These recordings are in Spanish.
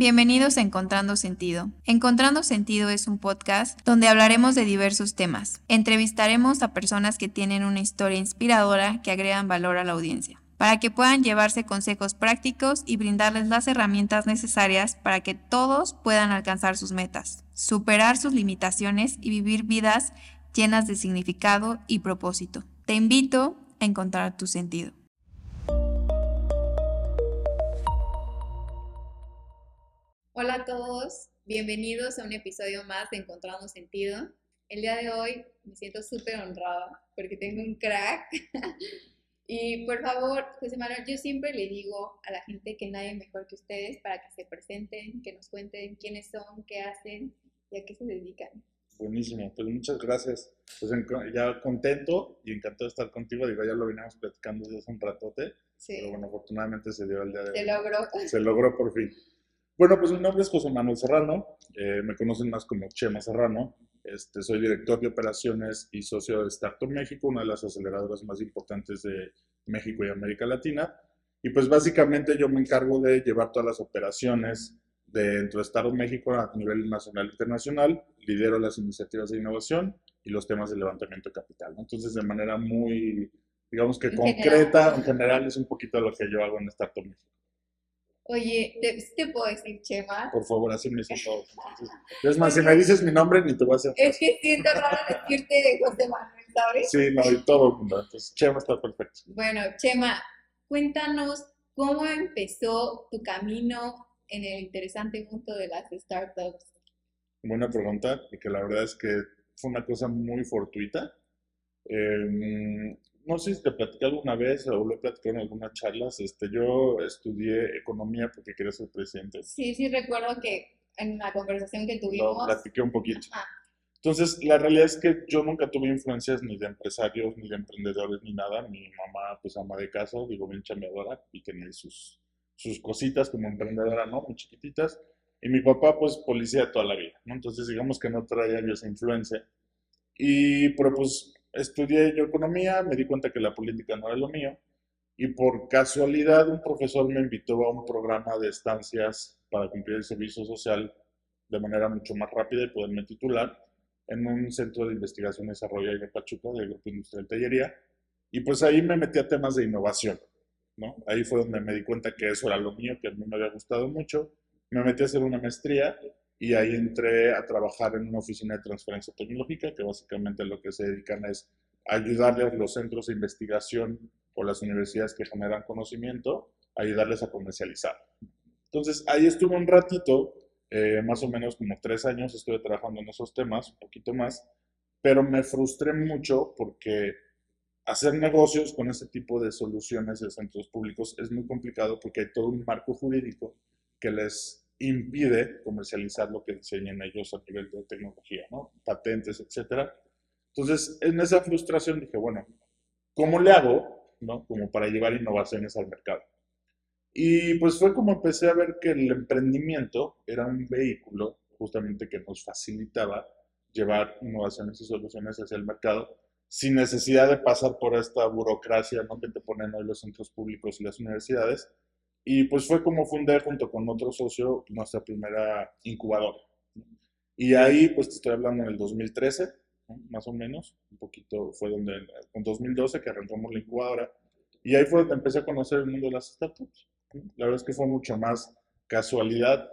Bienvenidos a Encontrando Sentido. Encontrando Sentido es un podcast donde hablaremos de diversos temas. Entrevistaremos a personas que tienen una historia inspiradora que agregan valor a la audiencia, para que puedan llevarse consejos prácticos y brindarles las herramientas necesarias para que todos puedan alcanzar sus metas, superar sus limitaciones y vivir vidas llenas de significado y propósito. Te invito a encontrar tu sentido. Hola a todos, bienvenidos a un episodio más de Encontrando Sentido. El día de hoy me siento súper honrada porque tengo un crack. y por favor, José Manuel, yo siempre le digo a la gente que nadie mejor que ustedes para que se presenten, que nos cuenten quiénes son, qué hacen y a qué se dedican. Buenísimo, pues muchas gracias. Pues ya contento y encantado de estar contigo. Digo, ya lo veníamos platicando desde hace un ratote, sí. pero bueno, afortunadamente se dio el día de hoy. Se logró. Se logró por fin. Bueno, pues mi nombre es José Manuel Serrano, eh, me conocen más como Chema Serrano. Este, soy director de operaciones y socio de Startup México, una de las aceleradoras más importantes de México y América Latina. Y pues básicamente yo me encargo de llevar todas las operaciones dentro de Startup México a nivel nacional e internacional, lidero las iniciativas de innovación y los temas de levantamiento de capital. Entonces, de manera muy, digamos que concreta, en general, es un poquito lo que yo hago en Startup México. Oye, ¿te, puedo decir Chema? Por favor, así me dicen todos. Es más, si me dices mi nombre, ni te voy a hacer. Es que siento raro decirte de José Manuel, ¿sabes? Sí, no, y todo el mundo. Entonces, Chema está perfecto. Bueno, Chema, cuéntanos cómo empezó tu camino en el interesante mundo de las startups. Buena pregunta, y que la verdad es que fue una cosa muy fortuita. Eh, no sé si te platicé alguna vez o lo he platicado en algunas charlas, este, yo estudié economía porque quería ser presidente. Sí, sí, recuerdo que en la conversación que tuvimos... Lo platiqué un poquito. Entonces, la realidad es que yo nunca tuve influencias ni de empresarios, ni de emprendedores, ni nada. Mi mamá, pues, ama de casa, digo, bien chambeadora, y tenía sus, sus cositas como emprendedora, ¿no? Muy chiquititas. Y mi papá, pues, policía toda la vida, ¿no? Entonces, digamos que no traía yo esa influencia. Y, pero, pues, estudié yo economía, me di cuenta que la política no era lo mío y por casualidad un profesor me invitó a un programa de estancias para cumplir el servicio social de manera mucho más rápida y poderme titular en un centro de investigación y desarrollo de Pachuca del Grupo Industrial Tallería y pues ahí me metí a temas de innovación, ¿no? Ahí fue donde me di cuenta que eso era lo mío, que a mí me había gustado mucho. Me metí a hacer una maestría y ahí entré a trabajar en una oficina de transferencia tecnológica, que básicamente lo que se dedican es ayudarle a los centros de investigación o las universidades que generan conocimiento, ayudarles a comercializar. Entonces, ahí estuve un ratito, eh, más o menos como tres años estuve trabajando en esos temas, un poquito más, pero me frustré mucho porque hacer negocios con ese tipo de soluciones de centros públicos es muy complicado porque hay todo un marco jurídico que les impide comercializar lo que diseñan ellos a nivel de tecnología, ¿no? Patentes, etcétera. Entonces, en esa frustración dije, bueno, ¿cómo le hago, ¿no? Como para llevar innovaciones al mercado. Y pues fue como empecé a ver que el emprendimiento era un vehículo justamente que nos facilitaba llevar innovaciones y soluciones hacia el mercado sin necesidad de pasar por esta burocracia ¿no? que te ponen hoy los centros públicos y las universidades, y pues fue como fundé junto con otro socio nuestra primera incubadora. Y ahí, pues te estoy hablando en el 2013, más o menos, un poquito fue donde, en 2012 que arrancamos la incubadora. Y ahí fue donde empecé a conocer el mundo de las startups. La verdad es que fue mucho más casualidad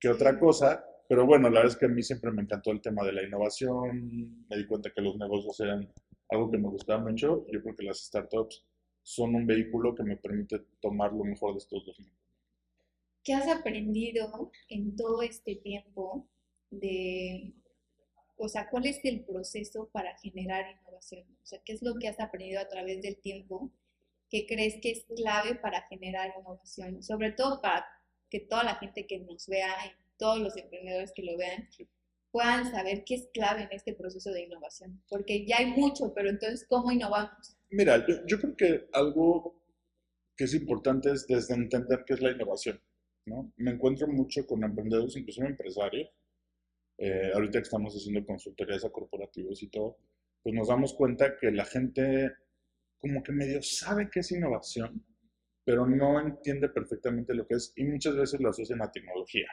que otra cosa, pero bueno, la verdad es que a mí siempre me encantó el tema de la innovación, me di cuenta que los negocios eran algo que me gustaba mucho. Yo creo que las startups son un vehículo que me permite tomar lo mejor de estos dos mundos. ¿Qué has aprendido en todo este tiempo de, o sea, cuál es el proceso para generar innovación? O sea, ¿qué es lo que has aprendido a través del tiempo que crees que es clave para generar innovación? Sobre todo para que toda la gente que nos vea y todos los emprendedores que lo vean puedan saber qué es clave en este proceso de innovación. Porque ya hay mucho, pero entonces, ¿cómo innovamos? Mira, yo, creo que algo que es importante es desde entender qué es la innovación. ¿no? Me encuentro mucho con emprendedores, incluso empresarios. Eh, ahorita que estamos haciendo consultorías a corporativos y todo, pues nos damos cuenta que la gente como que medio sabe qué es innovación, pero no entiende perfectamente lo que es y muchas veces lo asocian a tecnología.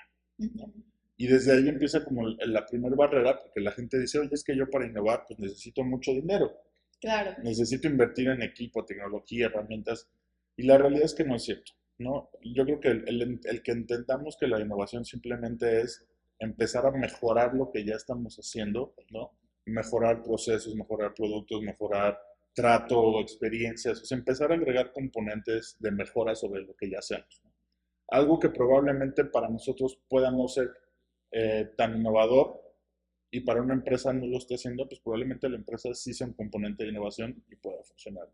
Y desde ahí empieza como la primera barrera, porque la gente dice, oye, es que yo para innovar pues necesito mucho dinero. Claro. Necesito invertir en equipo, tecnología, herramientas. Y la realidad es que no es cierto. ¿no? Yo creo que el, el que entendamos que la innovación simplemente es empezar a mejorar lo que ya estamos haciendo, ¿no? Mejorar procesos, mejorar productos, mejorar trato, experiencias, o sea, empezar a agregar componentes de mejora sobre lo que ya hacemos. Algo que probablemente para nosotros pueda no ser eh, tan innovador y para una empresa no lo esté haciendo, pues probablemente la empresa sí sea un componente de innovación y pueda funcionar.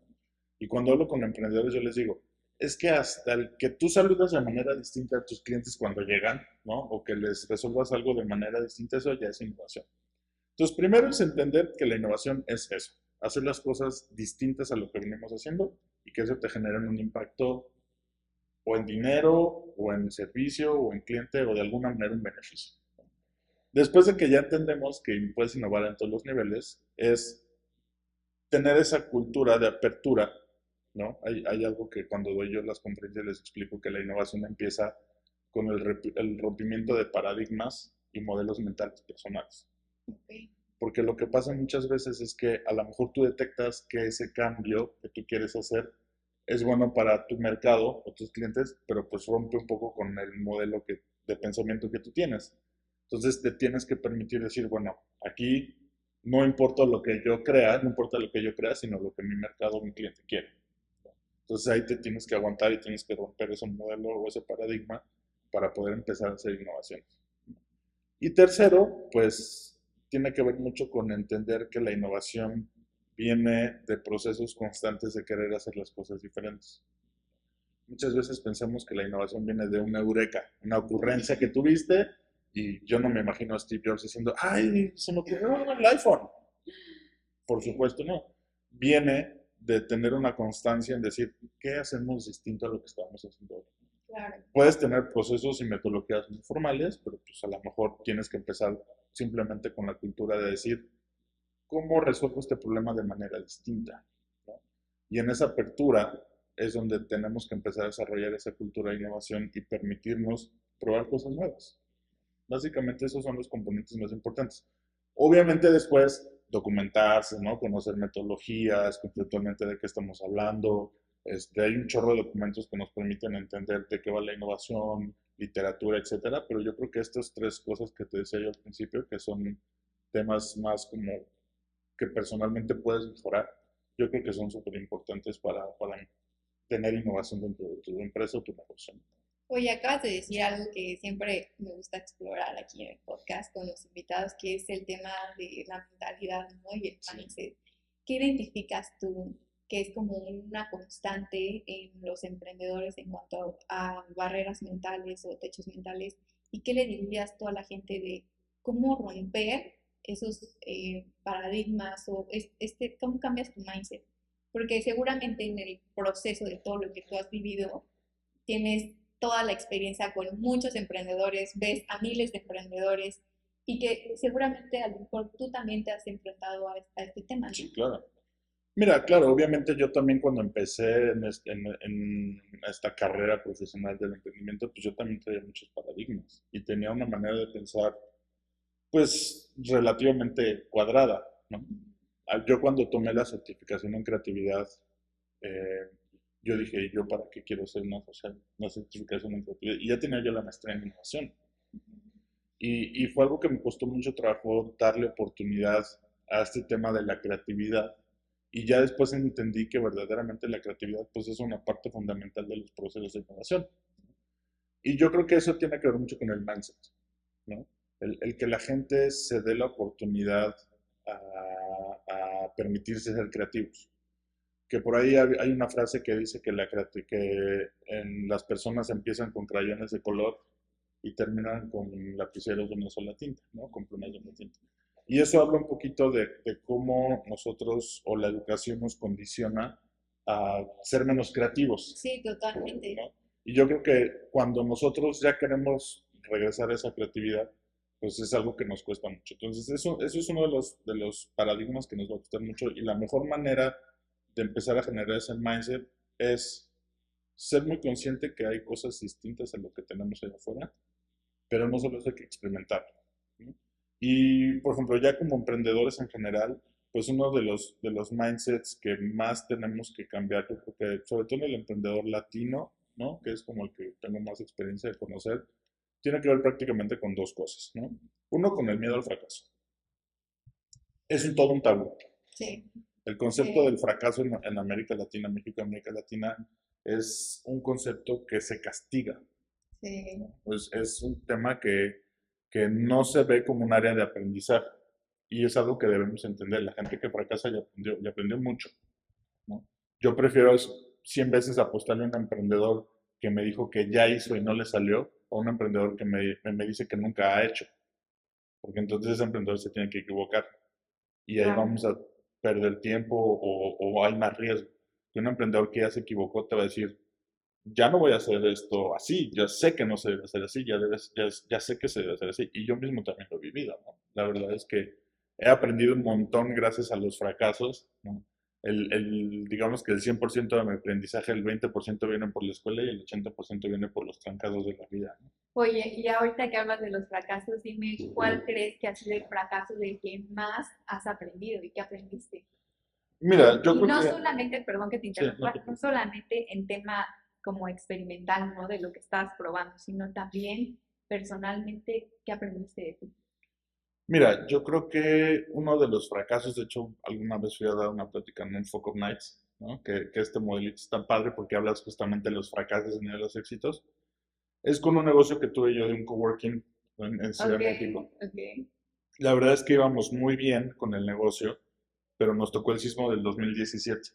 Y cuando hablo con emprendedores, yo les digo, es que hasta el que tú saludas de manera distinta a tus clientes cuando llegan, ¿no? O que les resuelvas algo de manera distinta, eso ya es innovación. Entonces, primero es entender que la innovación es eso, hacer las cosas distintas a lo que venimos haciendo y que eso te genere un impacto o en dinero, o en servicio, o en cliente, o de alguna manera un beneficio. Después de que ya entendemos que puedes innovar en todos los niveles, es tener esa cultura de apertura, ¿no? Hay, hay algo que cuando doy yo las conferencias les explico que la innovación empieza con el, el rompimiento de paradigmas y modelos mentales personales. Okay. Porque lo que pasa muchas veces es que a lo mejor tú detectas que ese cambio que tú quieres hacer es bueno para tu mercado o tus clientes, pero pues rompe un poco con el modelo que, de pensamiento que tú tienes. Entonces te tienes que permitir decir, bueno, aquí no importa lo que yo crea, no importa lo que yo crea, sino lo que mi mercado o mi cliente quiere. Entonces ahí te tienes que aguantar y tienes que romper ese modelo o ese paradigma para poder empezar a hacer innovaciones. Y tercero, pues tiene que ver mucho con entender que la innovación viene de procesos constantes de querer hacer las cosas diferentes. Muchas veces pensamos que la innovación viene de una eureka, una ocurrencia que tuviste y yo no me imagino a Steve Jobs diciendo, ay, se me ocurrió el iPhone. Por supuesto no. Viene de tener una constancia en decir, ¿qué hacemos distinto a lo que estábamos haciendo hoy? Puedes tener procesos y metodologías muy formales, pero pues a lo mejor tienes que empezar simplemente con la cultura de decir, ¿cómo resuelvo este problema de manera distinta? Y en esa apertura es donde tenemos que empezar a desarrollar esa cultura de innovación y permitirnos probar cosas nuevas. Básicamente esos son los componentes más importantes. Obviamente después documentarse, ¿no? conocer metodologías, conceptualmente de qué estamos hablando, este, hay un chorro de documentos que nos permiten entender de qué va la innovación, literatura, etcétera, pero yo creo que estas tres cosas que te decía yo al principio, que son temas más como que personalmente puedes mejorar, yo creo que son súper importantes para, para tener innovación dentro de tu empresa o tu negocio. Oye, acabas de decir algo que siempre me gusta explorar aquí en el podcast con los invitados, que es el tema de la mentalidad ¿no? y el mindset. ¿Qué identificas tú que es como una constante en los emprendedores en cuanto a, barreras mentales o techos mentales. ¿Y qué le dirías tú a la gente de cómo romper esos eh, paradigmas o este, cómo cambias tu mindset? Porque seguramente en el proceso de todo lo que tú has vivido, tienes toda la experiencia con muchos emprendedores, ves a miles de emprendedores y que seguramente a lo mejor tú también te has enfrentado a, a este tema. Sí, claro. Mira, claro, obviamente yo también cuando empecé en, esta carrera profesional del emprendimiento, pues yo también tenía muchos paradigmas y tenía una manera de pensar, pues, relativamente cuadrada, ¿no? Yo cuando tomé la certificación en creatividad, eh, yo dije, ¿yo para qué quiero hacer una, una certificación en creatividad? Y ya tenía yo la maestría en innovación. Y, y fue algo que me costó mucho trabajo darle oportunidad a este tema de la creatividad y ya después entendí que verdaderamente la creatividad pues es una parte fundamental de los procesos de innovación. Y yo creo que eso tiene que ver mucho con el mindset, ¿no? El, el que la gente se dé la oportunidad a, a, permitirse ser creativos. Que por ahí hay una frase que dice que, la, que en las personas empiezan con crayones de color y terminan con lapiceros de una sola tinta, ¿no? Con plumas de una tinta. Y eso habla un poquito de, cómo nosotros o la educación nos condiciona a ser menos creativos. Sí, totalmente. Y yo creo que cuando nosotros ya queremos regresar a esa creatividad, pues es algo que nos cuesta mucho. Entonces, eso, eso es uno de los, de los paradigmas que nos va a costar mucho y la mejor manera de empezar a generar ese mindset es ser muy consciente que hay cosas distintas a lo que tenemos allá afuera, pero no solo eso hay que experimentar. Y, por ejemplo, ya como emprendedores en general, pues uno de los, de los mindsets que más tenemos que cambiar, yo creo que sobre todo en el emprendedor latino, ¿no? que es como el que tengo más experiencia de conocer, tiene que ver prácticamente con dos cosas. ¿no? Uno, con el miedo al fracaso. Es un, todo un tabú. Sí. El concepto del fracaso en, en, América Latina, México, América Latina, es un concepto que se castiga. Sí. Pues es un tema que, que no se ve como un área de aprendizaje. Y es algo que debemos entender. La gente que fracasa ya aprendió, ya aprendió mucho. ¿no? Yo prefiero 100 veces apostarle a un emprendedor que me dijo que ya hizo y no le salió, o un emprendedor que me, me dice que nunca ha hecho. Porque entonces ese emprendedor se tiene que equivocar. Y ahí Claro. vamos a perder tiempo o, o hay más riesgo. Un emprendedor que ya se equivocó te va a decir, ya no voy a hacer esto así, ya sé que no se debe hacer así, ya, sé que se debe hacer así. Y yo mismo también lo he vivido. La verdad es que he aprendido un montón gracias a los fracasos, ¿no? El, digamos que el 100% de mi aprendizaje, el 20% viene por la escuela y el 80% viene por los trancados de la vida. ¿no? Oye, y ahorita que hablas de los fracasos, dime cuál crees que ha sido el fracaso del que más has aprendido y qué aprendiste. Mira, yo y creo no que... solamente, perdón que te Sí, interrumpa, no te no solamente en tema como experimental, ¿no? De lo que estás probando, sino también personalmente, ¿qué aprendiste de ti? Mira, yo creo que uno de los fracasos, de hecho, alguna vez fui a dar una plática en un Folk of Nights, ¿no? que, que este modelito es tan padre porque hablas justamente de los fracasos y de los éxitos, es con un negocio que tuve yo de un coworking en, en Ciudad de México. La verdad es que íbamos muy bien con el negocio, pero nos tocó el sismo del 2017,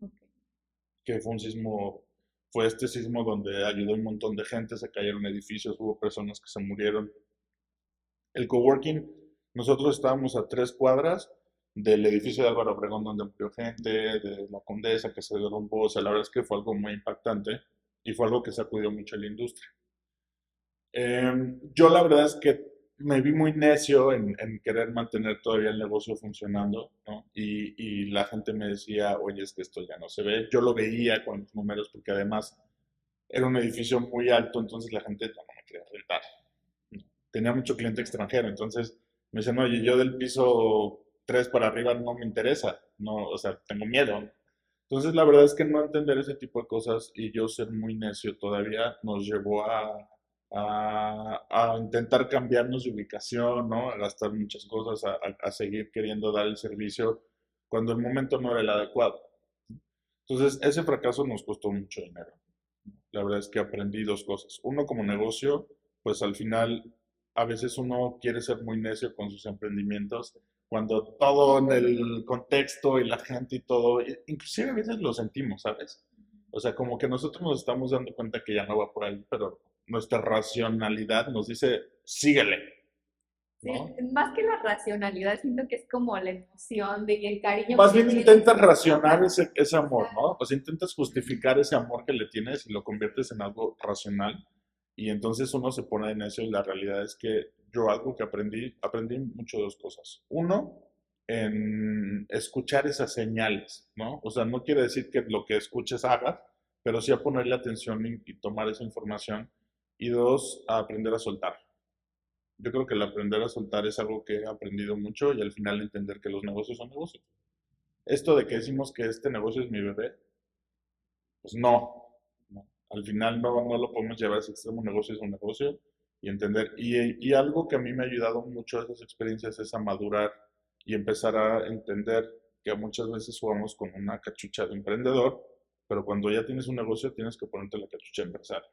ok. que fue un sismo, fue este sismo donde ayudó un montón de gente, se cayeron edificios, hubo personas que se murieron. El coworking, nosotros estábamos a tres cuadras del edificio de Álvaro Obregón donde murió gente, de la Condesa que se derrumbó, o sea, la verdad es que fue algo muy impactante y fue algo que sacudió mucho a la industria. Em, yo la verdad es que me vi muy necio en, en querer mantener todavía el negocio funcionando, ¿no? Y, y la gente me decía, oye, es que esto ya no se ve. Yo lo veía con los números porque además era un edificio muy alto, entonces la gente ya no me quería rentar. Tenía mucho cliente extranjero, entonces me decían, oye, yo del piso 3 para arriba no me interesa, no, o sea, tengo miedo. Entonces la verdad es que no entender ese tipo de cosas y yo ser muy necio todavía nos llevó a, a, a intentar cambiarnos de ubicación, ¿no? A gastar muchas cosas, a, a- seguir queriendo dar el servicio cuando el momento no era el adecuado. Entonces, ese fracaso nos costó mucho dinero. La verdad es que aprendí dos cosas. Uno, como negocio, pues al final a veces uno quiere ser muy necio con sus emprendimientos, cuando todo en el contexto y la gente y todo, i- inclusive a veces lo sentimos, ¿sabes? O sea, como que nosotros nos estamos dando cuenta que ya no va por ahí, pero nuestra racionalidad nos dice, síguele, Sí, ¿no? más que la racionalidad, siento que es como la emoción de y el cariño. Más bien intentas racionar ese, ese amor, ¿no? O sea, intentas justificar ese amor que le tienes y lo conviertes en algo racional. Y entonces uno se pone en eso y la realidad es que yo algo que aprendí, aprendí mucho de dos cosas. Uno, en escuchar esas señales, ¿no? O sea, no quiere decir que lo que escuches hagas, pero sí a ponerle atención y, y tomar esa información. Y dos, aprender a soltar. Yo creo que el aprender a soltar es algo que he aprendido mucho y al final entender que los negocios son negocios. Esto de que decimos que este negocio es mi bebé, pues no. Al final no, no lo podemos llevar a ese extremo, un negocio es un negocio y entender. Y, y algo que a mí me ha ayudado mucho esas experiencias es a madurar y empezar a entender que muchas veces jugamos con una cachucha de emprendedor, pero cuando ya tienes un negocio tienes que ponerte la cachucha de empresario,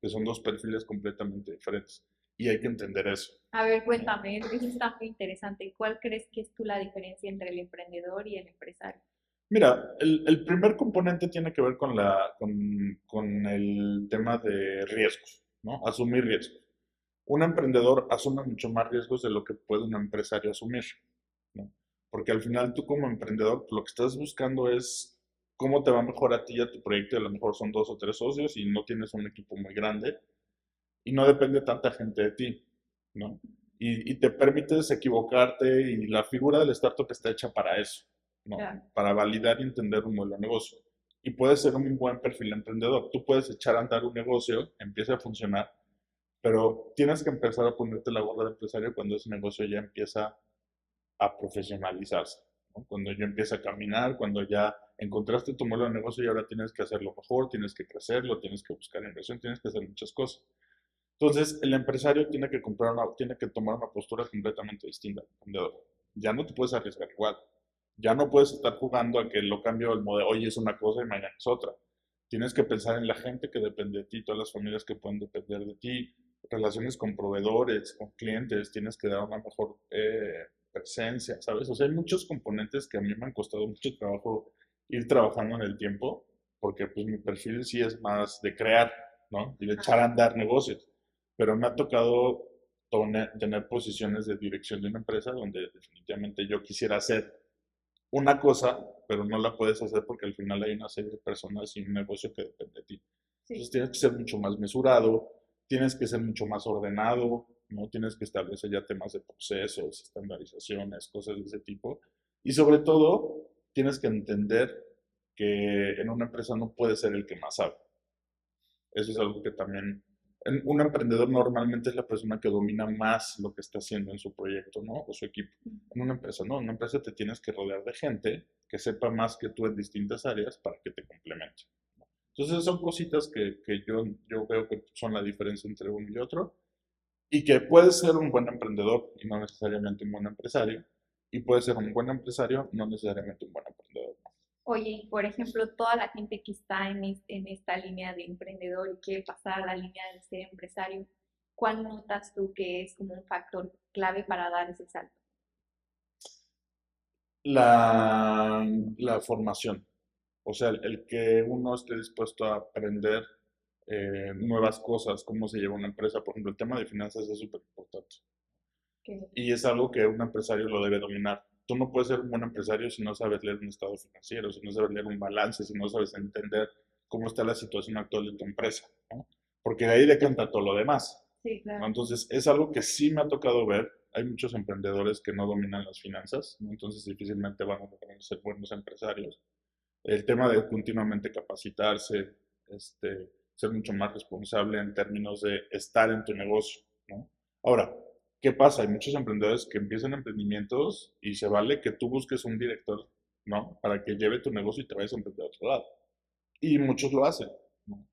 que son dos perfiles completamente diferentes. Y hay que entender eso. A ver, cuéntame, eso está muy interesante. ¿Cuál crees que es tú la diferencia entre el emprendedor y el empresario? Mira, el, el primer componente tiene que ver con, la, con, con el tema de riesgos, ¿no? Asumir riesgos. Un emprendedor asume mucho más riesgos de lo que puede un empresario asumir, ¿no? Porque al final tú como emprendedor lo que estás buscando es cómo te va mejor a ti y a tu proyecto. A lo mejor son dos o tres socios y no tienes un equipo muy grande y no depende tanta gente de ti, ¿no? Y, y te permites equivocarte y la figura del startup está hecha para eso. ¿no? Claro. Para validar y entender un modelo de negocio. y puedes ser un buen perfil emprendedor. Tú puedes echar a andar un negocio, empieza a funcionar, pero tienes que empezar a ponerte la gorra de empresario cuando ese negocio ya empieza a profesionalizarse. Cuando ya empieza a caminar, cuando ya encontraste tu modelo de negocio y ahora tienes que hacerlo mejor, tienes que crecerlo, tienes que buscar inversión, tienes que hacer muchas cosas. Entonces, el empresario tiene que, comprar una, tiene que tomar una postura completamente distinta. Ya no te puedes arriesgar igual. Ya no puedes estar jugando a que lo cambio el modelo, hoy es una cosa y mañana es otra. Tienes que pensar en la gente que depende de ti, todas las familias que pueden depender de ti, relaciones con proveedores, con clientes, tienes que dar una mejor eh, presencia, ¿sabes? O sea, hay muchos componentes que a mí me han costado mucho trabajo ir trabajando en el tiempo, porque pues mi perfil sí es más de crear, ¿no? Y de echar a andar negocios. Pero me ha tocado tener posiciones de dirección de una empresa donde definitivamente yo quisiera hacer una cosa, pero no la puedes hacer porque al final hay una serie de personas y un negocio que depende de ti. Entonces tienes que ser mucho más mesurado, tienes que ser mucho más ordenado, ¿no? Tienes que establecer ya temas de procesos, estandarizaciones, cosas de ese tipo. Y sobre todo, tienes que entender que en una empresa no puedes ser el que más sabe. Eso es algo que también un emprendedor normalmente es la persona que domina más lo que está haciendo en su proyecto, ¿no? O su equipo. En una empresa, ¿no? En una empresa te tienes que rodear de gente que sepa más que tú en distintas áreas para que te complemente. Entonces, son cositas que, que yo, yo veo que son la diferencia entre uno y otro. Y que puedes ser un buen emprendedor y no necesariamente un buen empresario. Y puedes ser un buen empresario, no necesariamente un buen emprendedor. Oye, por ejemplo, toda la gente que está en, en esta línea de emprendedor y quiere pasar a la línea de ser empresario, ¿cuál notas tú que es como un factor clave para dar ese salto? La, la formación. O sea, el, que uno esté dispuesto a aprender eh, nuevas cosas, cómo se lleva una empresa. Por ejemplo, el tema de finanzas es súper importante. Y es algo que un empresario lo debe dominar tú no puedes ser un buen empresario si no sabes leer un estado financiero, si no sabes leer un balance, si no sabes entender cómo está la situación actual de tu empresa, ¿no? Porque de ahí decanta todo lo demás. Sí, claro. Entonces, es algo que sí me ha tocado ver. Hay muchos emprendedores que no dominan las finanzas, entonces difícilmente van a ser buenos empresarios. El tema de continuamente capacitarse, este, ser mucho más responsable en términos de estar en tu negocio, ¿no? Ahora, ¿Qué pasa? Hay muchos emprendedores que empiezan emprendimientos y se vale que tú busques un director, ¿no? Para que lleve tu negocio y te vayas a emprender a otro lado. Y muchos lo hacen.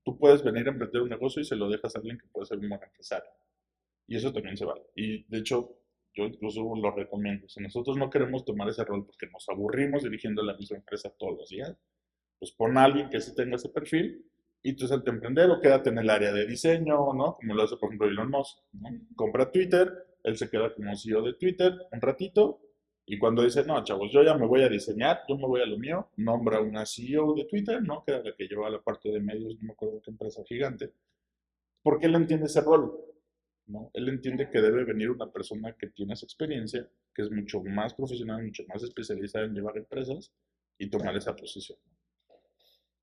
Tú puedes venir a emprender un negocio y se lo dejas a alguien que puede ser un buen empresario. Y eso también se vale. Y de hecho, yo incluso lo recomiendo. Si nosotros no queremos tomar ese rol porque nos aburrimos dirigiendo la misma empresa todos los días, pues pon a alguien que sí tenga ese perfil y tú salte a emprender o quédate en el área de diseño, ¿no? Como lo hace, por ejemplo, Elon Musk, ¿no? Compra Twitter, él se queda como CEO de Twitter un ratito y cuando dice, no, chavos, yo ya me voy a diseñar, yo me voy a lo mío, nombra una CEO de Twitter, ¿no? Que era la que llevaba la parte de medios, no me acuerdo qué empresa gigante, porque él entiende ese rol, ¿no? Él entiende que debe venir una persona que tiene esa experiencia, que es mucho más profesional, mucho más especializada en llevar empresas y tomar esa posición.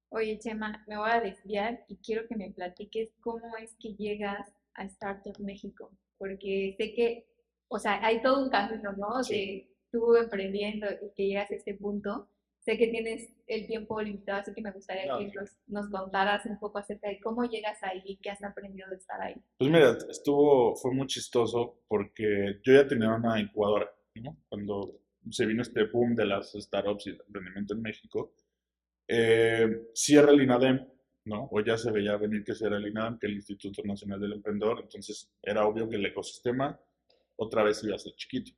Oye, Chema, me voy a desviar y quiero que me platiques cómo es que llegas a Startup México porque sé que, o sea, hay todo un camino, ¿no? De tú emprendiendo y que llegas a este punto. Sé que tienes el tiempo limitado, así que me gustaría que nos, nos, contaras un poco acerca de cómo llegas ahí, qué has aprendido de estar ahí. Pues mira, estuvo, fue muy chistoso porque yo ya tenía una incubadora, ¿no? Cuando se vino este boom de las startups y el emprendimiento en México, eh, cierra el INADEM ¿no? O ya se veía venir que será el INAM, que el Instituto Nacional del Emprendedor, entonces era obvio que el ecosistema otra vez iba a ser chiquito.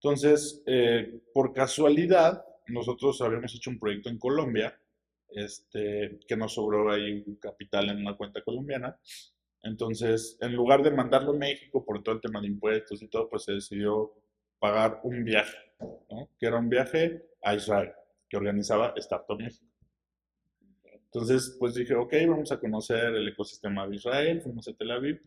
Entonces, eh, por casualidad, nosotros habíamos hecho un proyecto en Colombia, este, que nos sobró ahí un capital en una cuenta colombiana. Entonces, en lugar de mandarlo a México por todo el tema de impuestos y todo, pues se decidió pagar un viaje, que era un viaje a Israel, que organizaba Startup México. Entonces, pues dije, ok, vamos a conocer el ecosistema de Israel, fuimos a Tel Aviv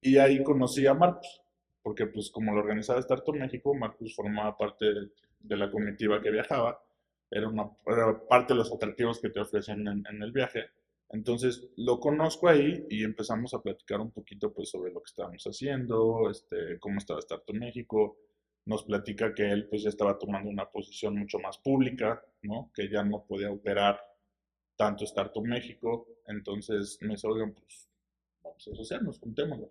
y ahí conocí a Marcos, porque pues como lo organizaba Startup México, Marcos formaba parte de, la comitiva que viajaba, era, una, parte de los atractivos que te ofrecen en, el viaje. Entonces lo conozco ahí y empezamos a platicar un poquito pues sobre lo que estábamos haciendo, este, cómo estaba Startup México. Nos platica que él pues ya estaba tomando una posición mucho más pública, ¿no? Que ya no podía operar tanto Startup México. Entonces me dice, pues vamos a asociarnos, juntémonos.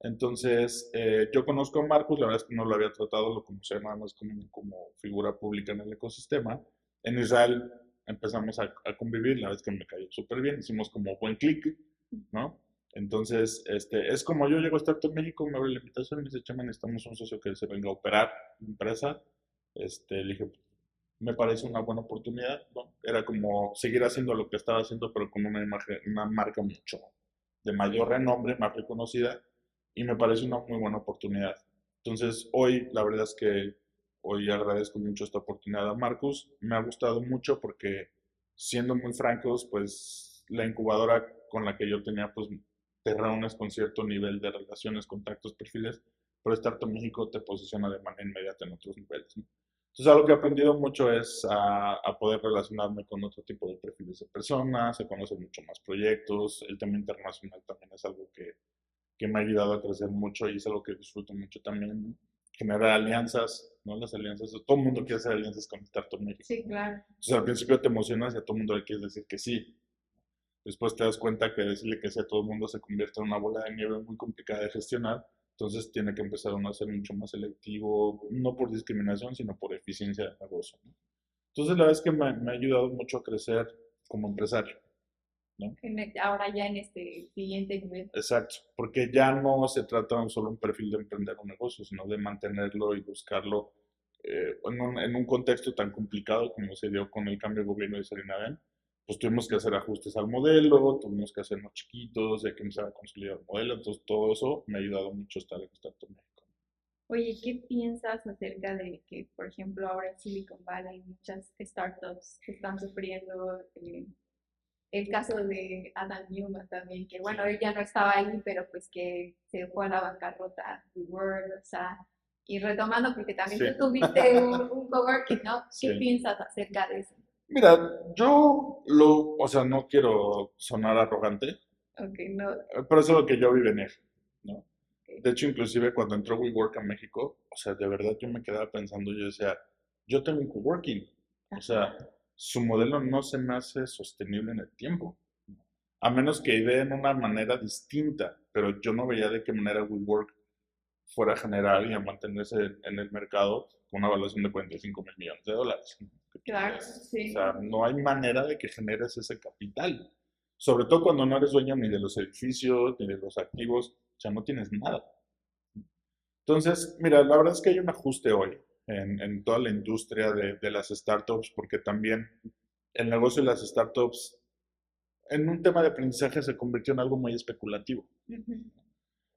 Entonces, eh, yo conozco a Marcus, la verdad es que no lo había tratado, lo conocía nada más como, como figura pública en el ecosistema. En Israel empezamos a, convivir, la verdad es que me cayó súper bien, hicimos como buen clic, ¿no? Entonces, este, es como yo llego a Startup México, me abre la invitación y me dice, chama, necesitamos un socio que se venga a operar empresa. Este, le dije, me parece una buena oportunidad. Era como seguir haciendo lo que estaba haciendo, pero con una, imagen, una marca mucho de mayor renombre, más reconocida, y me parece una muy buena oportunidad. Entonces, hoy, la verdad es que hoy agradezco mucho esta oportunidad a Marcus. Me ha gustado mucho porque, siendo muy francos, pues la incubadora con la que yo tenía, pues te reúnes con cierto nivel de relaciones, contactos, perfiles, pero Startup México te posiciona de manera inmediata en otros niveles. Entonces, algo que he aprendido mucho es a, a, poder relacionarme con otro tipo de perfiles de personas, se conocen mucho más proyectos, el tema internacional también es algo que, que me ha ayudado a crecer mucho y es algo que disfruto mucho también, ¿no? generar alianzas, ¿no? Las alianzas, todo el mundo quiere hacer alianzas con Startup México. Sí, claro. Entonces, al principio te emocionas y a todo el mundo le quieres decir que sí. Después te das cuenta que decirle que sí a todo el mundo se convierte en una bola de nieve muy complicada de gestionar entonces tiene que empezar uno a ser mucho más selectivo, no por discriminación, sino por eficiencia de negocio. ¿no? Entonces la verdad es que me, me, ha ayudado mucho a crecer como empresario. ¿no? Ahora ya en este siguiente nivel. Exacto, porque ya no se trata de solo un perfil de emprender un negocio, sino de mantenerlo y buscarlo eh, en, un, en, un, contexto tan complicado como se dio con el cambio de gobierno de Salina Ben pues tuvimos que hacer ajustes al modelo, tuvimos que hacernos chiquitos, hay que empezar a consolidar el modelo, entonces todo eso me ha ayudado mucho estar en Startup México. Oye, ¿qué piensas acerca de que, por ejemplo, ahora en Silicon Valley muchas startups están sufriendo eh, el caso de Adam Newman también, que bueno, él ya no estaba ahí, pero pues que se fue a la bancarrota de Word, o sea, y retomando, porque también sí. tú tuviste un, un coworking, ¿no? ¿Qué sí. piensas acerca de eso? Mira, yo lo, o sea, no quiero sonar arrogante, no. pero eso es lo que yo vi venir, ¿no? De hecho, inclusive cuando entró WeWork a México, o sea, de verdad yo me quedaba pensando, yo decía, yo tengo un coworking, o sea, su modelo no se me hace sostenible en el tiempo, a menos que ideen una manera distinta, pero yo no veía de qué manera WeWork fuera a generar y a mantenerse en el mercado una evaluación de 45 mil millones de dólares. Claro, sí. O sea, no hay manera de que generes ese capital. Sobre todo cuando no eres dueño ni de los edificios, ni de los activos, o sea, no tienes nada. Entonces, mira, la verdad es que hay un ajuste hoy en, en toda la industria de, de, las startups, porque también el negocio de las startups en un tema de aprendizaje se convirtió en algo muy especulativo. Uh -huh.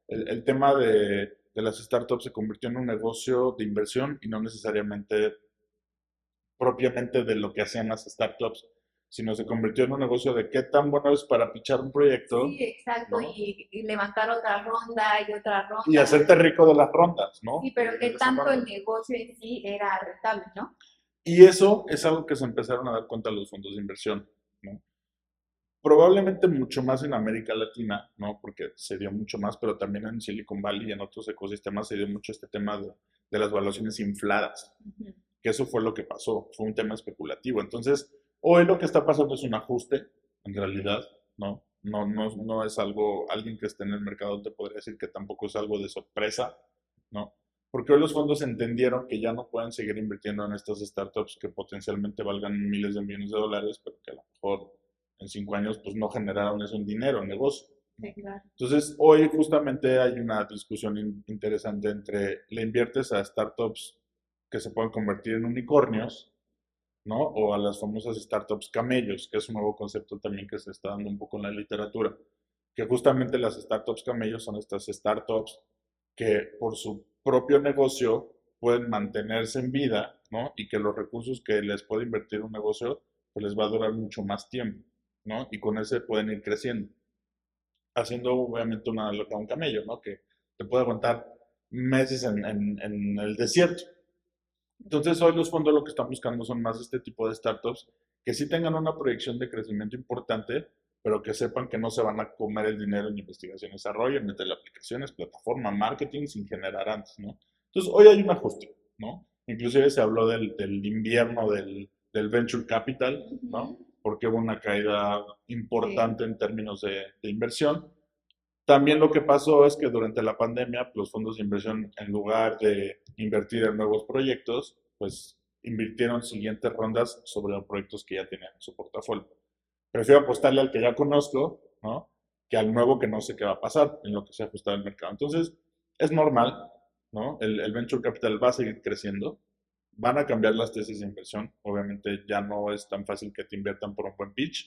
el, el, tema de, de las startups se convirtió en un negocio de inversión y no necesariamente propiamente de lo que hacían las startups, sino se convirtió en un negocio de qué tan bueno es para pichar un proyecto. Sí, exacto, ¿no? y, y, levantar otra ronda y otra ronda. Y hacerte rico de las rondas, ¿no? Sí, pero qué tanto el negocio en sí era rentable, ¿no? Y eso es algo que se empezaron a dar cuenta los fondos de inversión. Probablemente mucho más en América Latina, ¿no? Porque se dio mucho más, pero también en Silicon Valley y en otros ecosistemas se dio mucho este tema de, de las valuaciones infladas. Uh -huh que eso fue lo que pasó, fue un tema especulativo. Entonces, hoy lo que está pasando es un ajuste, en realidad, ¿no? No, no, no es algo, alguien que esté en el mercado te podría decir que tampoco es algo de sorpresa, ¿no? Porque hoy los fondos entendieron que ya no pueden seguir invirtiendo en estas startups que potencialmente valgan miles de millones de dólares, pero que a lo mejor en cinco años pues no generaron eso en dinero, en negocio. Sí, claro. Entonces, hoy justamente hay una discusión in interesante entre, le inviertes a startups que se pueden convertir en unicornios, ¿no? O a las famosas startups camellos, que es un nuevo concepto también que se está dando un poco en la literatura, que justamente las startups camellos son estas startups que por su propio negocio pueden mantenerse en vida, ¿no? Y que los recursos que les puede invertir un negocio, pues les va a durar mucho más tiempo, ¿no? Y con ese pueden ir creciendo, haciendo obviamente una loca un camello, ¿no? Que te puede aguantar meses en, en, el desierto, entonces, hoy los fondos lo que están buscando son más este tipo de startups que sí tengan una proyección de crecimiento importante, pero que sepan que no se van a comer el dinero en investigación y desarrollo, en meter aplicaciones, plataforma, marketing, sin generar antes, ¿no? Entonces, hoy hay un ajuste, ¿no? Inclusive se habló del, del invierno del, del, venture capital, ¿no? Porque hubo una caída importante en términos de, de, inversión. También lo que pasó es que durante la pandemia los fondos de inversión, en lugar de invertir en nuevos proyectos, pues invirtieron siguientes rondas sobre los proyectos que ya tenían en su portafolio. Prefiero apostarle al que ya conozco, ¿no? Que al nuevo que no sé qué va a pasar en lo que se ha ajustado el mercado. Entonces, es normal, ¿no? El, el venture capital va a seguir creciendo. Van a cambiar las tesis de inversión. Obviamente ya no es tan fácil que te inviertan por un buen pitch.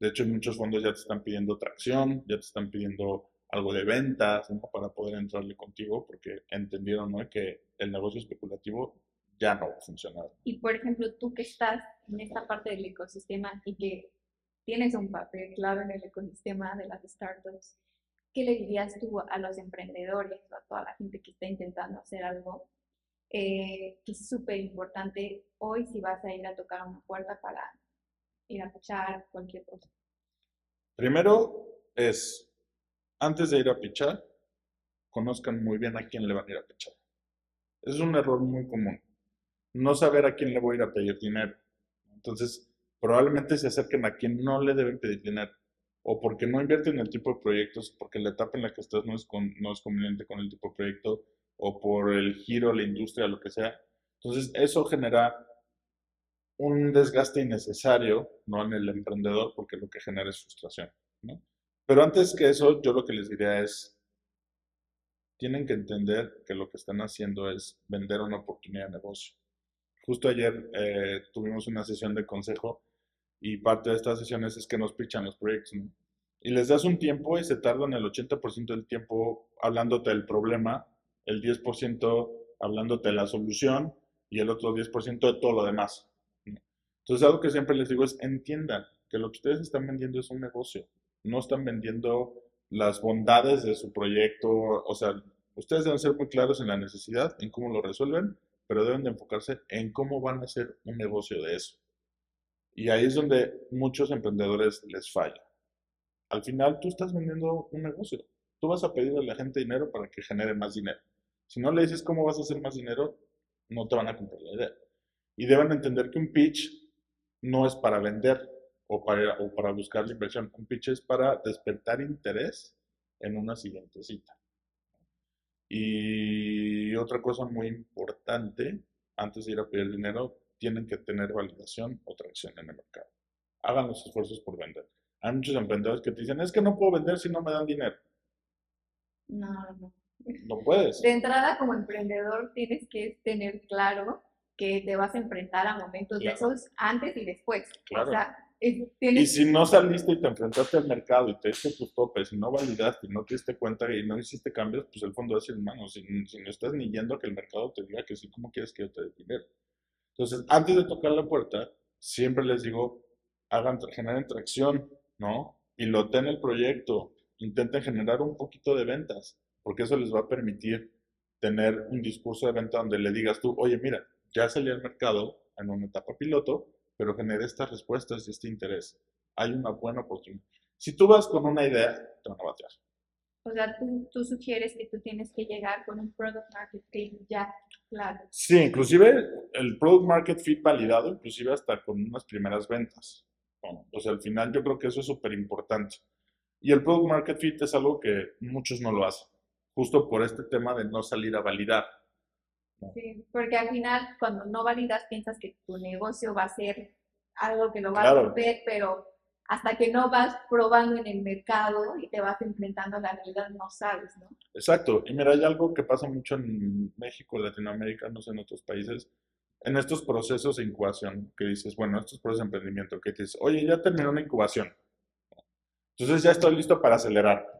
De hecho, muchos fondos ya te están pidiendo tracción, ya te están pidiendo algo de ventas, ¿no? Para poder entrarle contigo, porque entendieron, ¿no? Que el negocio especulativo ya no va a funcionar. Y por ejemplo, tú que estás en esta parte del ecosistema y que tienes un papel clave en el ecosistema de las startups, ¿qué le dirías tú a los emprendedores o a toda la gente que está intentando hacer algo? Eh, que es súper importante hoy si vas a ir a tocar una puerta para ir a pichar cualquier cosa. Primero es, antes de ir a pichar, conozcan muy bien a quién le van a ir a pichar. Es un error muy común no saber a quién le voy a ir a pedir dinero. Entonces, probablemente se acerquen a quien no le deben pedir dinero. O porque no invierten en el tipo de proyectos, porque la etapa en la que estás no es, no es conveniente con el tipo de proyecto, o por el giro la industria, lo que sea. Entonces, eso genera un desgaste innecesario ¿no? en el emprendedor, porque lo que genera es frustración. ¿no? Pero antes que eso, yo lo que les diría es, tienen que entender que lo que están haciendo es vender una oportunidad de negocio. Justo ayer eh, tuvimos una sesión de consejo y parte de estas sesiones es que nos pichan los proyectos, ¿no? Y les das un tiempo y se tardan el 80% del tiempo hablándote del problema, el 10% hablándote de la solución y el otro 10% de todo lo demás. Entonces, algo que siempre les digo es entiendan que lo que ustedes están vendiendo es un negocio, no están vendiendo las bondades de su proyecto, o sea, ustedes deben ser muy claros en la necesidad, en cómo lo resuelven pero deben de enfocarse en cómo van a hacer un negocio de eso. Y ahí es donde muchos emprendedores les falla. Al final tú estás vendiendo un negocio. Tú vas a pedirle a la gente dinero para que genere más dinero. Si no le dices cómo vas a hacer más dinero, no te van a comprar la idea. Y deben entender que un pitch no es para vender o para, buscar la inversión. Un pitch es para despertar interés en una siguiente cita. Y otra cosa muy importante, antes de ir a pedir dinero, tienen que tener validación o tracción en el mercado. Hagan los esfuerzos por vender. Hay muchos emprendedores que te dicen, es que no puedo vender si no me dan dinero. No, no. No puedes. De entrada, como emprendedor, tienes que tener claro que te vas a enfrentar a momentos de esos antes y después. Claro. O sea, y si no saliste y te enfrentaste al mercado y te diste tus topes y no validaste y no te diste cuenta y no hiciste cambios, pues el fondo decir, hermano, si, si, no estás ni yendo a que el mercado te diga que sí, ¿cómo quieres que yo te dé dinero? Entonces, antes de tocar la puerta, siempre les digo, hagan, generen tracción, ¿no? Y lo ten el proyecto, intenten generar un poquito de ventas, porque eso les va a permitir tener un discurso de venta donde le digas tú, oye, mira, ya salí al mercado en una etapa piloto, pero genere estas respuestas y este interés. Hay una buena oportunidad. Si tú vas con una idea, te van a batear. O sea, tú, tú sugieres que tú tienes que llegar con un product market fit ya claro. Sí, inclusive el product market fit validado, inclusive hasta con unas primeras ventas. o sea, al final yo creo que eso es súper importante. Y el product market fit es algo que muchos no lo hacen, justo por este tema de no salir a validar. Sí, porque al final cuando no validas piensas que tu negocio va a ser algo que lo va a romper, pero hasta que no vas probando en el mercado y te vas enfrentando a la realidad no sabes, ¿no? Exacto. Y mira, hay algo que pasa mucho en México, Latinoamérica, no sé, en otros países, en estos procesos de incubación, que dices, bueno, estos procesos de emprendimiento, que dices, oye, ya terminó una incubación. Entonces ya estoy listo para acelerar.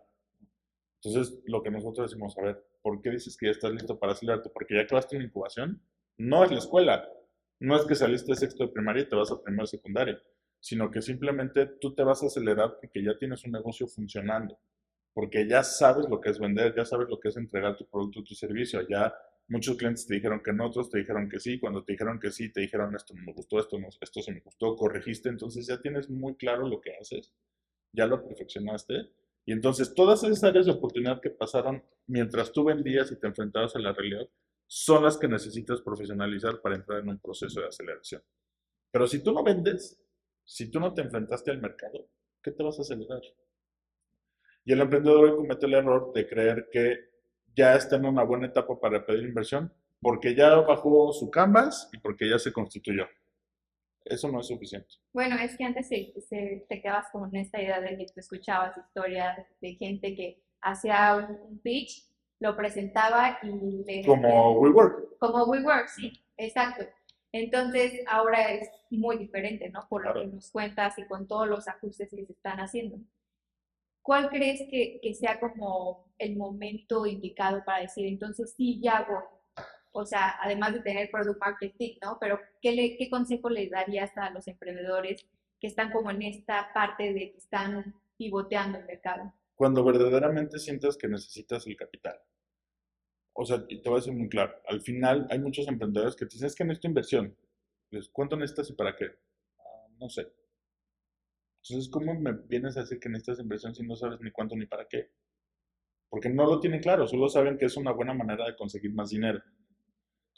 Entonces, lo que nosotros decimos, a ver, ¿por qué dices que ya estás listo para acelerarte? Porque ya acabaste una incubación. No es la escuela. No es que saliste de sexto de primaria y te vas a primero secundaria, sino que simplemente tú te vas a acelerar porque ya tienes un negocio funcionando. Porque ya sabes lo que es vender, ya sabes lo que es entregar tu producto tu servicio. Ya muchos clientes te dijeron que no, otros te dijeron que sí. Cuando te dijeron que sí, te dijeron esto me gustó, esto, no, esto se me gustó, corregiste. Entonces ya tienes muy claro lo que haces. Ya lo perfeccionaste y entonces todas esas áreas de oportunidad que pasaron mientras tú vendías y te enfrentabas a la realidad son las que necesitas profesionalizar para entrar en un proceso de aceleración. Pero si tú no vendes, Si tú no te enfrentaste al mercado, ¿qué te vas a acelerar? Y el emprendedor comete el error de creer que ya está en una buena etapa para pedir inversión porque ya bajó su canvas y porque ya se constituyó. Eso no es suficiente. Bueno, es que antes te quedabas con esta idea de que tú escuchabas historias de gente que hacía un, pitch, lo presentaba y le... Como WeWork. Como WeWork, sí, exacto. Entonces, ahora es muy diferente, ¿no? Por lo que nos cuentas y con todos los ajustes que se están haciendo. ¿Cuál crees que, que sea como el momento indicado para decir, entonces sí, ya voy? O sea, además de tener product marketing, ¿no? Pero ¿qué, le, qué consejo le darías a los emprendedores que están como en esta parte de que están pivoteando el mercado? Cuando verdaderamente sientas que necesitas el capital. O sea, y te voy a decir muy claro, al final hay muchos emprendedores que te dicen, es que necesito inversión. ¿Cuánto necesitas y para qué? Ah, no sé. Entonces, ¿cómo me vienes a decir que necesitas inversión si no sabes ni cuánto ni para qué? Porque no lo tienen claro, solo saben que es una buena manera de conseguir más dinero.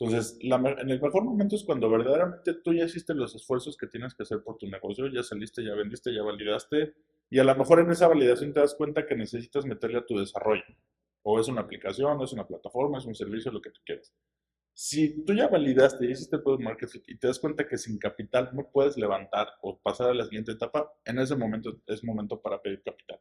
Entonces, en el mejor momento es cuando verdaderamente tú ya hiciste los esfuerzos que tienes que hacer por tu negocio, ya saliste, ya vendiste, ya validaste, y a lo mejor en esa validación te das cuenta que necesitas meterle a tu desarrollo. O es una aplicación, o es una plataforma, es un servicio, lo que tú quieras. Si tú ya validaste y hiciste product marketing y te das cuenta que sin capital no puedes levantar o pasar a la siguiente etapa, en ese momento es momento para pedir capital.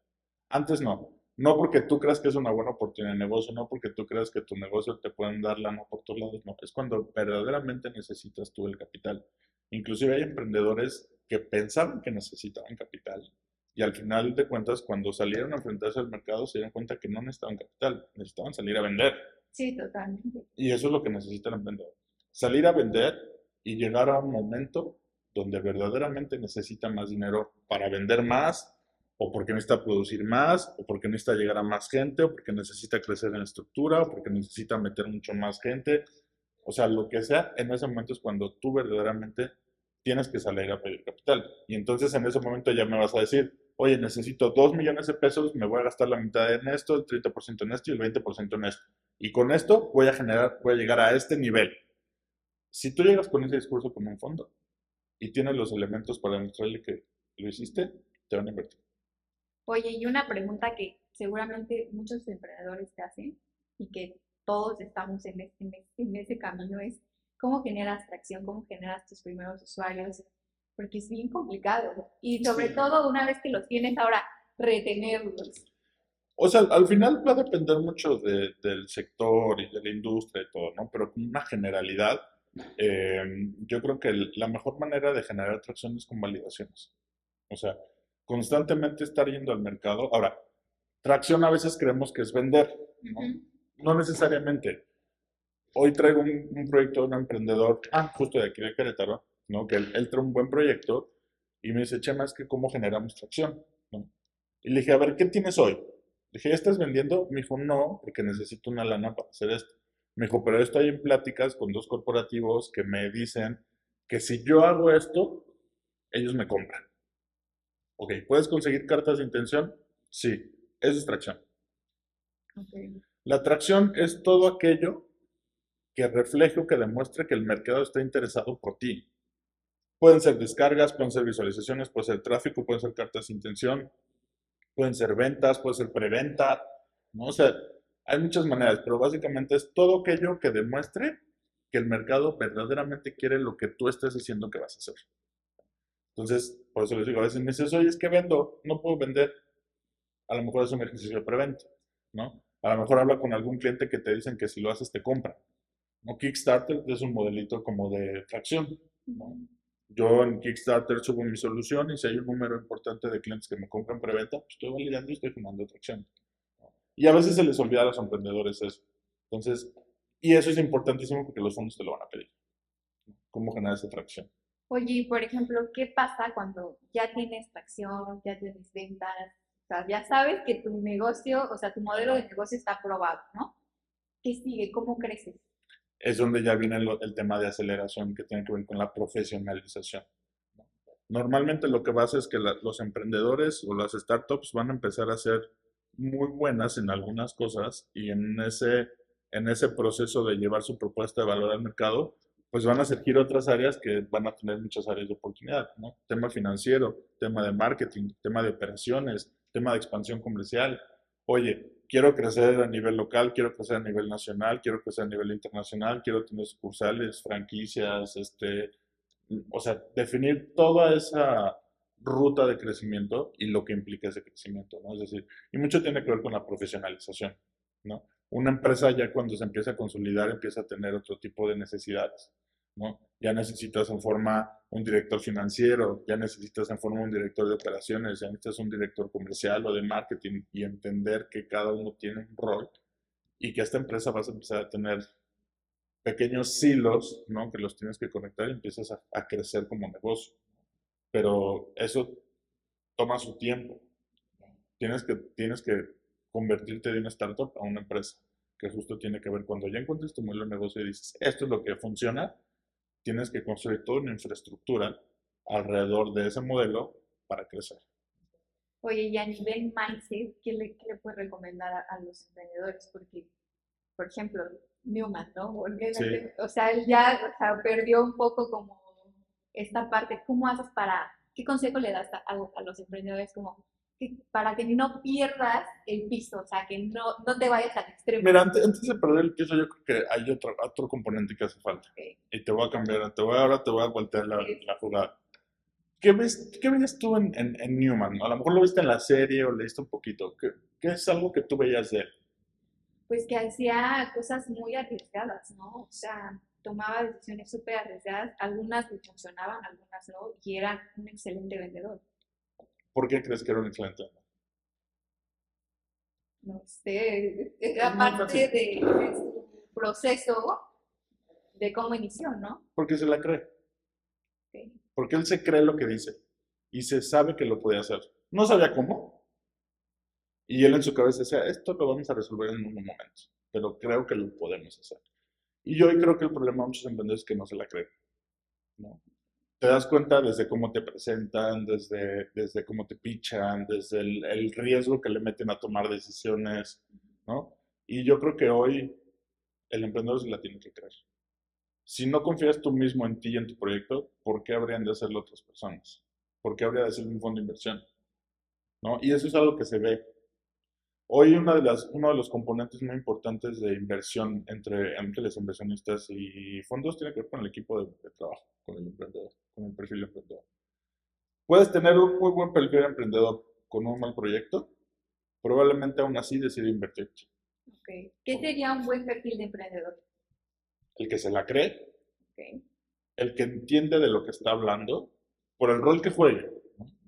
Antes no. No porque tú creas que es una buena oportunidad de negocio, no porque tú creas que tu negocio te pueden dar la no por todos lados, no. Es cuando verdaderamente necesitas tú el capital. Inclusive hay emprendedores que pensaban que necesitaban capital y al final de cuentas cuando salieron a enfrentarse al mercado se dieron cuenta que no necesitaban capital, necesitaban salir a vender. Sí, totalmente. Y eso es lo que necesita el emprendedor. Salir a vender y llegar a un momento donde verdaderamente necesita más dinero para vender más, o porque necesita producir más, o porque necesita llegar a más gente, o porque necesita crecer en estructura, o porque necesita meter mucho más gente. O sea, lo que sea, en ese momento es cuando tú verdaderamente tienes que salir a pedir capital. Y entonces en ese momento ya me vas a decir, oye, necesito 2 millones de pesos, me voy a gastar la mitad en esto, el 30% en esto y el 20% en esto. Y con esto voy a generar, voy a llegar a este nivel. Si tú llegas con ese discurso como un fondo y tienes los elementos para demostrarle que lo hiciste, te van a invertir. Oye, y una pregunta que seguramente muchos emprendedores te hacen y que todos estamos en, en ese camino es, ¿cómo generas tracción? ¿Cómo generas tus primeros usuarios? Porque es bien complicado. Y sobre todo, una vez que los tienes ahora, retenerlos. O sea, al final va a depender mucho del sector y de la industria y todo, ¿no? Pero con una generalidad, em, yo creo que la mejor manera de generar atracción es con validaciones. O sea, constantemente estar yendo al mercado. Ahora, tracción a veces creemos que es vender, ¿no? No necesariamente. Hoy traigo un, proyecto de un emprendedor, ah, justo de aquí de Querétaro, ¿no? Que él, él trae un buen proyecto y me dice, Chema, es que cómo generamos tracción, ¿no? Y le dije, a ver, ¿qué tienes hoy? Dije, ¿ya estás vendiendo? Me dijo, no, porque necesito una lana para hacer esto. Me dijo, pero estoy en pláticas con dos corporativos que me dicen que si yo hago esto, ellos me compran. Ok, ¿puedes conseguir cartas de intención? Sí, es tracción. La tracción es todo aquello que refleje o que demuestre que el mercado está interesado por ti. Pueden ser descargas, pueden ser visualizaciones, puede ser tráfico, pueden ser cartas de intención, pueden ser ventas, puede ser preventa, ¿no? O sea, hay muchas maneras, pero básicamente es todo aquello que demuestre que el mercado verdaderamente quiere lo que tú estés diciendo que vas a hacer. Entonces, por eso les digo, a veces me dices, oye, es que vendo, no puedo vender. A lo mejor es un ejercicio de preventa, ¿no? A lo mejor habla con algún cliente que te dicen que si lo haces te compra. ¿no? Kickstarter es un modelito como de tracción, ¿no? Yo en Kickstarter subo mi solución y si hay un número importante de clientes que me compran preventa, pues estoy validando y estoy generando atracción. Y a veces se les olvida a los emprendedores eso. Entonces, y eso es importantísimo porque los fondos te lo van a pedir. ¿Cómo generar esa atracción? Oye, por ejemplo, ¿qué pasa cuando ya tienes tracción, ya tienes ventas? O sea, ya sabes que tu negocio, o sea, tu modelo de negocio está aprobado, ¿no? ¿Qué sigue? ¿Cómo creces? es donde ya viene el, tema de aceleración que tiene que ver con la profesionalización. Normalmente lo que pasa es que los emprendedores o las startups van a empezar a ser muy buenas en algunas cosas y en ese, en ese proceso de llevar su propuesta de valor al mercado pues van a surgir otras áreas que van a tener muchas áreas de oportunidad, ¿no? Tema financiero, tema de marketing, tema de operaciones, tema de expansión comercial. Oye, quiero crecer a nivel local, quiero crecer a nivel nacional, quiero crecer a nivel internacional, quiero tener sucursales, franquicias, este, o sea, definir toda esa ruta de crecimiento y lo que implica ese crecimiento, ¿no? Es decir, y mucho tiene que ver con la profesionalización, ¿no? Una empresa ya cuando se empieza a consolidar empieza a tener otro tipo de necesidades, ¿no? Ya necesitas en forma un director financiero, ya necesitas en forma un director de operaciones, ya necesitas un director comercial o de marketing y entender que cada uno tiene un rol y que esta empresa vas a empezar a tener pequeños silos, ¿no? Que los tienes que conectar y empiezas a, a crecer como negocio. Pero eso toma su tiempo. Tienes que, tienes que convertirte de una startup a una empresa, que justo tiene que ver cuando ya encuentres tu modelo de negocio y dices, esto es lo que funciona, tienes que construir toda una infraestructura alrededor de ese modelo para crecer. Oye, y a nivel mindset, ¿qué le, qué le puedes recomendar a, los emprendedores? Porque, por ejemplo, Newman, ¿no? O sea, él ya o sea, perdió un poco como esta parte. ¿Cómo haces para, qué consejo le das a, a los emprendedores como para que no pierdas el piso, o sea, que no, no te vayas al extremo. Mira, antes, de perder el piso, yo creo que hay otro, otro componente que hace falta. Y te voy a cambiar, te voy, ahora te voy a voltear la, la jugada. ¿Qué ves, qué veías tú en, en, Newman? A lo mejor lo viste en la serie o leíste un poquito. ¿Qué, ¿Qué, es algo que tú veías de él? Pues que hacía cosas muy arriesgadas, ¿no? O sea, tomaba decisiones súper arriesgadas. Algunas le funcionaban, algunas no, y era un excelente vendedor. ¿Por qué crees que era un excelente No sé, era parte de, su proceso de cómo inició, ¿no? Porque se la cree. Porque él se cree lo que dice y se sabe que lo puede hacer. No sabía cómo. Y él en su cabeza decía, esto lo vamos a resolver en un momento, pero creo que lo podemos hacer. Y yo hoy creo que el problema de muchos emprendedores es que no se la creen. ¿no? Te das cuenta desde cómo te presentan, desde, desde cómo te pichan, desde el, riesgo que le meten a tomar decisiones, ¿no? Y yo creo que hoy el emprendedor se la tiene que creer. Si no confías tú mismo en ti y en tu proyecto, ¿por qué habrían de hacerlo otras personas? ¿Por qué habría de ser un fondo de inversión? ¿No? Y eso es algo que se ve Hoy una de las, uno de los componentes muy importantes de inversión entre ángeles inversionistas y fondos tiene que ver con el equipo de, trabajo, con el emprendedor, con el perfil emprendedor. Puedes tener un muy buen perfil emprendedor con un mal proyecto, probablemente aún así decide invertir. Okay. ¿Qué sería un buen perfil de emprendedor? El que se la cree, el que entiende de lo que está hablando, por el rol que juegue.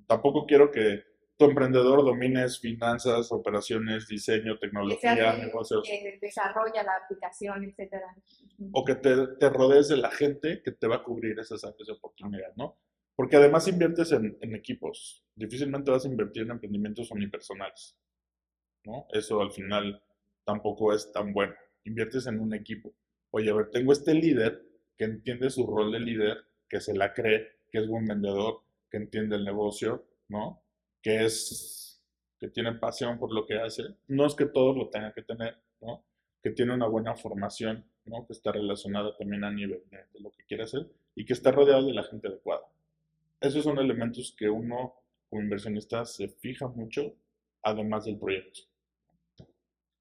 Tampoco quiero que tu emprendedor domines finanzas, operaciones, diseño, tecnología, negocios. Que desarrolla la aplicación, etcétera. O que te, te, rodees de la gente que te va a cubrir esas áreas de oportunidad, ¿no? Porque además inviertes en, en, equipos. Difícilmente vas a invertir en emprendimientos unipersonales, ¿no? Eso al final tampoco es tan bueno. Inviertes en un equipo. Oye, a ver, tengo este líder que entiende su rol de líder, que se la cree, que es buen vendedor, que entiende el negocio, ¿no? Que es, que tiene pasión por lo que hace. No es que todos lo tengan que tener. Que tiene una buena formación, ¿no? Que está relacionada también a nivel de, lo que quiere hacer y que está rodeado de la gente adecuada. Esos son elementos que uno como inversionista se fija mucho, además del proyecto.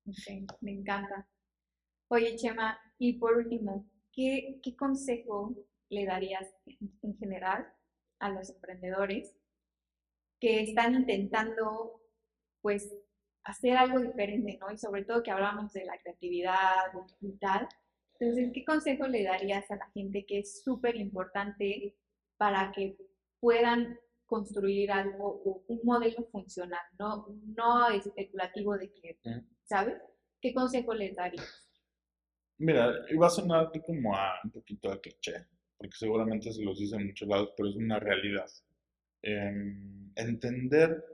Ok, me encanta. Oye, Chema, y por último, ¿qué, qué consejo le darías en general a los emprendedores que están intentando, pues, hacer algo diferente, ¿no? Y sobre todo que hablamos de la creatividad y tal. Entonces, ¿qué consejo le darías a la gente que es súper importante para que puedan construir algo, un modelo funcional, no, no especulativo de que, ¿sabes? ¿Qué consejo les darías? Mira, iba a sonar como a un poquito de cliché, porque seguramente se los dice en muchos lados, pero es una realidad. Em, entender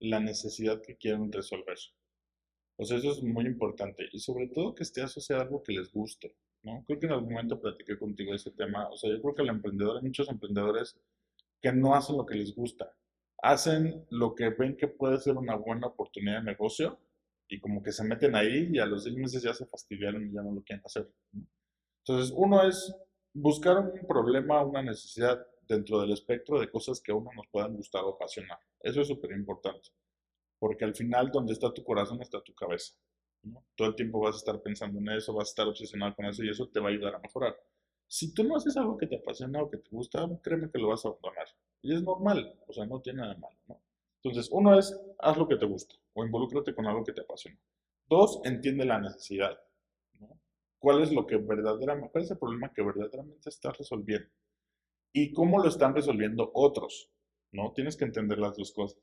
la necesidad que quieren resolver. Sea, eso es muy importante. Y sobre todo que esté asociado a algo que les guste, ¿no? Creo que en algún momento platiqué contigo ese tema. O sea, yo creo que el emprendedor, hay muchos emprendedores que no hacen lo que les gusta. Hacen lo que ven que puede ser una buena oportunidad de negocio y como que se meten ahí y a los seis meses ya se fastidiaron y ya no lo quieren hacer. Entonces, uno es buscar un problema, una necesidad dentro del espectro de cosas que a uno nos puedan gustar o apasionar. Eso es súper importante, porque al final donde está tu corazón está tu cabeza. Todo el tiempo vas a estar pensando en eso, vas a estar obsesionado con eso y eso te va a ayudar a mejorar. Si tú no haces algo que te apasiona o que te gusta, créeme que lo vas a abandonar. Y es normal, o sea, no tiene nada de malo. Entonces, uno es, haz lo que te gusta o involúcrate con algo que te apasiona. Dos, entiende la necesidad. ¿Cuál es lo que verdaderamente, cuál es el problema que verdaderamente estás resolviendo? ¿Y cómo lo están resolviendo otros? ¿No? Tienes que entender las dos cosas.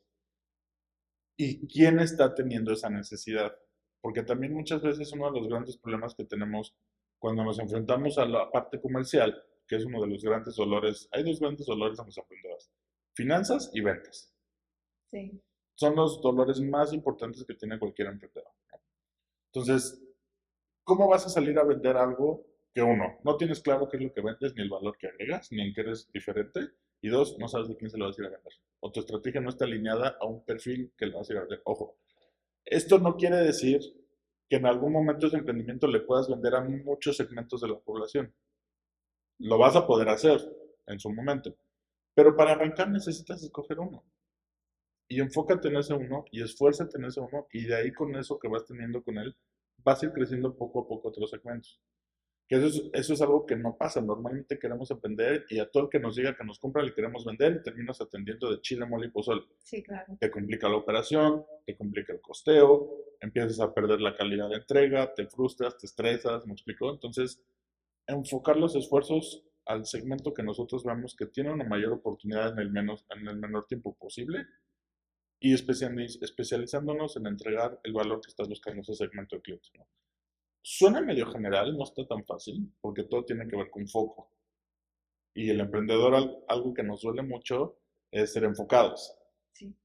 ¿Y quién está teniendo esa necesidad? Porque también muchas veces uno de los grandes problemas que tenemos cuando nos enfrentamos a la parte comercial, que es uno de los grandes dolores, hay dos grandes dolores en los emprendedores, finanzas y ventas. Sí. Son los dolores más importantes que tiene cualquier emprendedor. Entonces, ¿cómo vas a salir a vender algo que uno, no tienes claro qué es lo que vendes, ni el valor que agregas, ni en qué eres diferente? Y dos, no sabes de quién se lo vas a ir a vender. O tu estrategia no está alineada a un perfil que le vas a ir a vender. Ojo, esto no quiere decir que en algún momento ese emprendimiento le puedas vender a muchos segmentos de la población. Lo vas a poder hacer en su momento. Pero para arrancar necesitas escoger uno. Y enfócate en ese uno y esfuérzate en ese uno y de ahí con eso que vas teniendo con él, vas a ir creciendo poco a poco otros segmentos. Que eso es, eso es algo que no pasa. Normalmente queremos aprender y a todo el que nos diga que nos compra le queremos vender y terminas atendiendo de chile, mole y pozole. Sí, claro. Te complica la operación, te complica el costeo, empiezas a perder la calidad de entrega, te frustras, te estresas, ¿me explico? Entonces, enfocar los esfuerzos al segmento que nosotros vemos que tiene una mayor oportunidad en el, menos, en el menor tiempo posible y especializándonos en entregar el valor que estás buscando ese segmento de clientes. ¿no? Suena medio general, no está tan fácil, porque todo tiene que ver con foco. Y el emprendedor, algo que nos duele mucho es ser enfocados. Sí.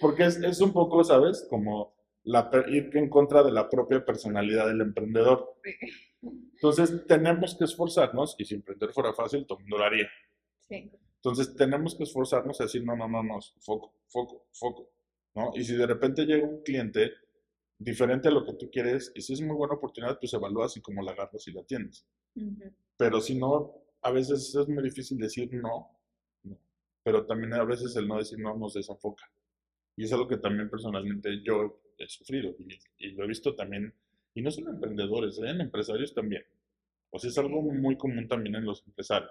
Porque es, es un poco, ¿sabes? Como la, ir en contra de la propia personalidad del emprendedor. Entonces, tenemos que esforzarnos, y si emprender fuera fácil, todo mundo lo haría. Sí. Entonces, tenemos que esforzarnos a decir, no, no, no, no, foco, foco, foco. ¿no? Y si de repente llega un cliente diferente a lo que tú quieres, y si es muy buena oportunidad, pues evalúas y cómo la agarras y la tienes. Pero si no, a veces es muy difícil decir no, pero también a veces el no decir no nos desenfoca. Y es algo que también personalmente yo he sufrido y, lo he visto también, y no solo emprendedores, ¿eh? en empresarios también. O sea, es algo muy común también en los empresarios.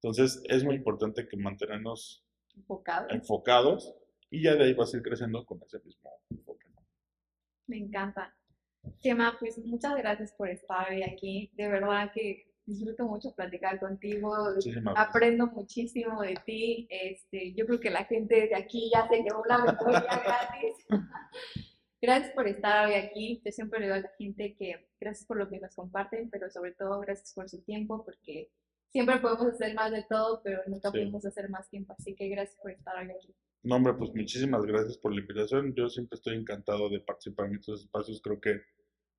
Entonces, es muy importante que mantenernos enfocados, enfocados y ya de ahí vas a ir creciendo con ese mismo enfoque. Me encanta. Chema, pues muchas gracias por estar hoy aquí. De verdad que disfruto mucho platicar contigo. Aprendo muchísimo de ti. Este, yo creo que la gente de aquí ya se llevó la mentoría gratis. gracias por estar hoy aquí. Yo siempre le digo a la gente que gracias por lo que nos comparten, pero sobre todo gracias por su tiempo, porque siempre podemos hacer más de todo, pero nunca podemos hacer más tiempo. Así que gracias por estar hoy aquí. No, hombre, pues muchísimas gracias por la invitación. Yo siempre estoy encantado de participar en estos espacios. Creo que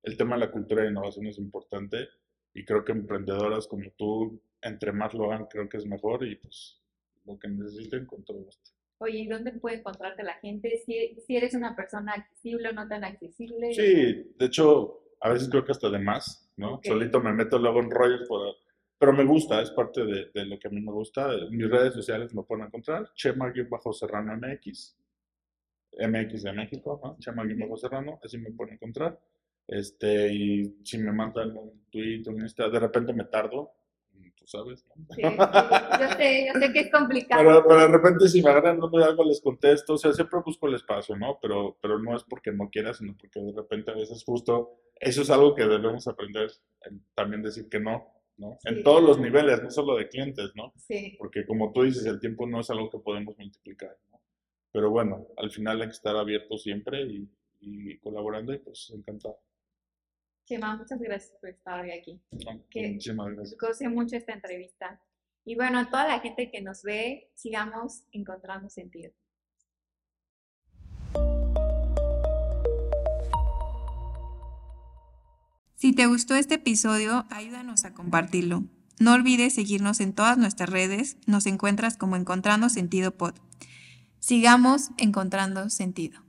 el tema de la cultura de innovación es importante y creo que emprendedoras como tú, entre más lo hagan, creo que es mejor y pues lo que necesiten con todo esto. Oye, ¿y dónde puede encontrarte la gente? Si, si eres una persona accesible o no tan accesible. Sí, de hecho, a veces creo que hasta de más, ¿no? Solito me meto luego en rollos por pero me gusta, es parte de, de, lo que a mí me gusta. Mis redes sociales me pueden encontrar, Chema-Serrano MX, MX de México, ¿no? Chema-Serrano, así me pueden encontrar. Este, y si me mandan un tweet, un Insta, de repente me tardo, tú sabes, ¿no? Sí, yo sé, yo sé que es complicado. Pero, pero, de repente si me agarran de algo les contesto, o sea, siempre busco el espacio, ¿no? Pero, pero no es porque no quiera, sino porque de repente a veces justo, eso es algo que debemos aprender, también decir que no, en todos los niveles, no solo de clientes, ¿no? Sí. Porque como tú dices, el tiempo no es algo que podemos multiplicar, ¿no? Pero bueno, al final hay que estar abierto siempre y, colaborando y pues encantado. Chema, muchas gracias por estar hoy aquí. muchísimas gracias. Gocé mucho esta entrevista. Y bueno, a toda la gente que nos ve, sigamos encontrando sentido. Si te gustó este episodio, ayúdanos a compartirlo. No olvides seguirnos en todas nuestras redes, nos encuentras como Encontrando Sentido Pod. Sigamos encontrando sentido.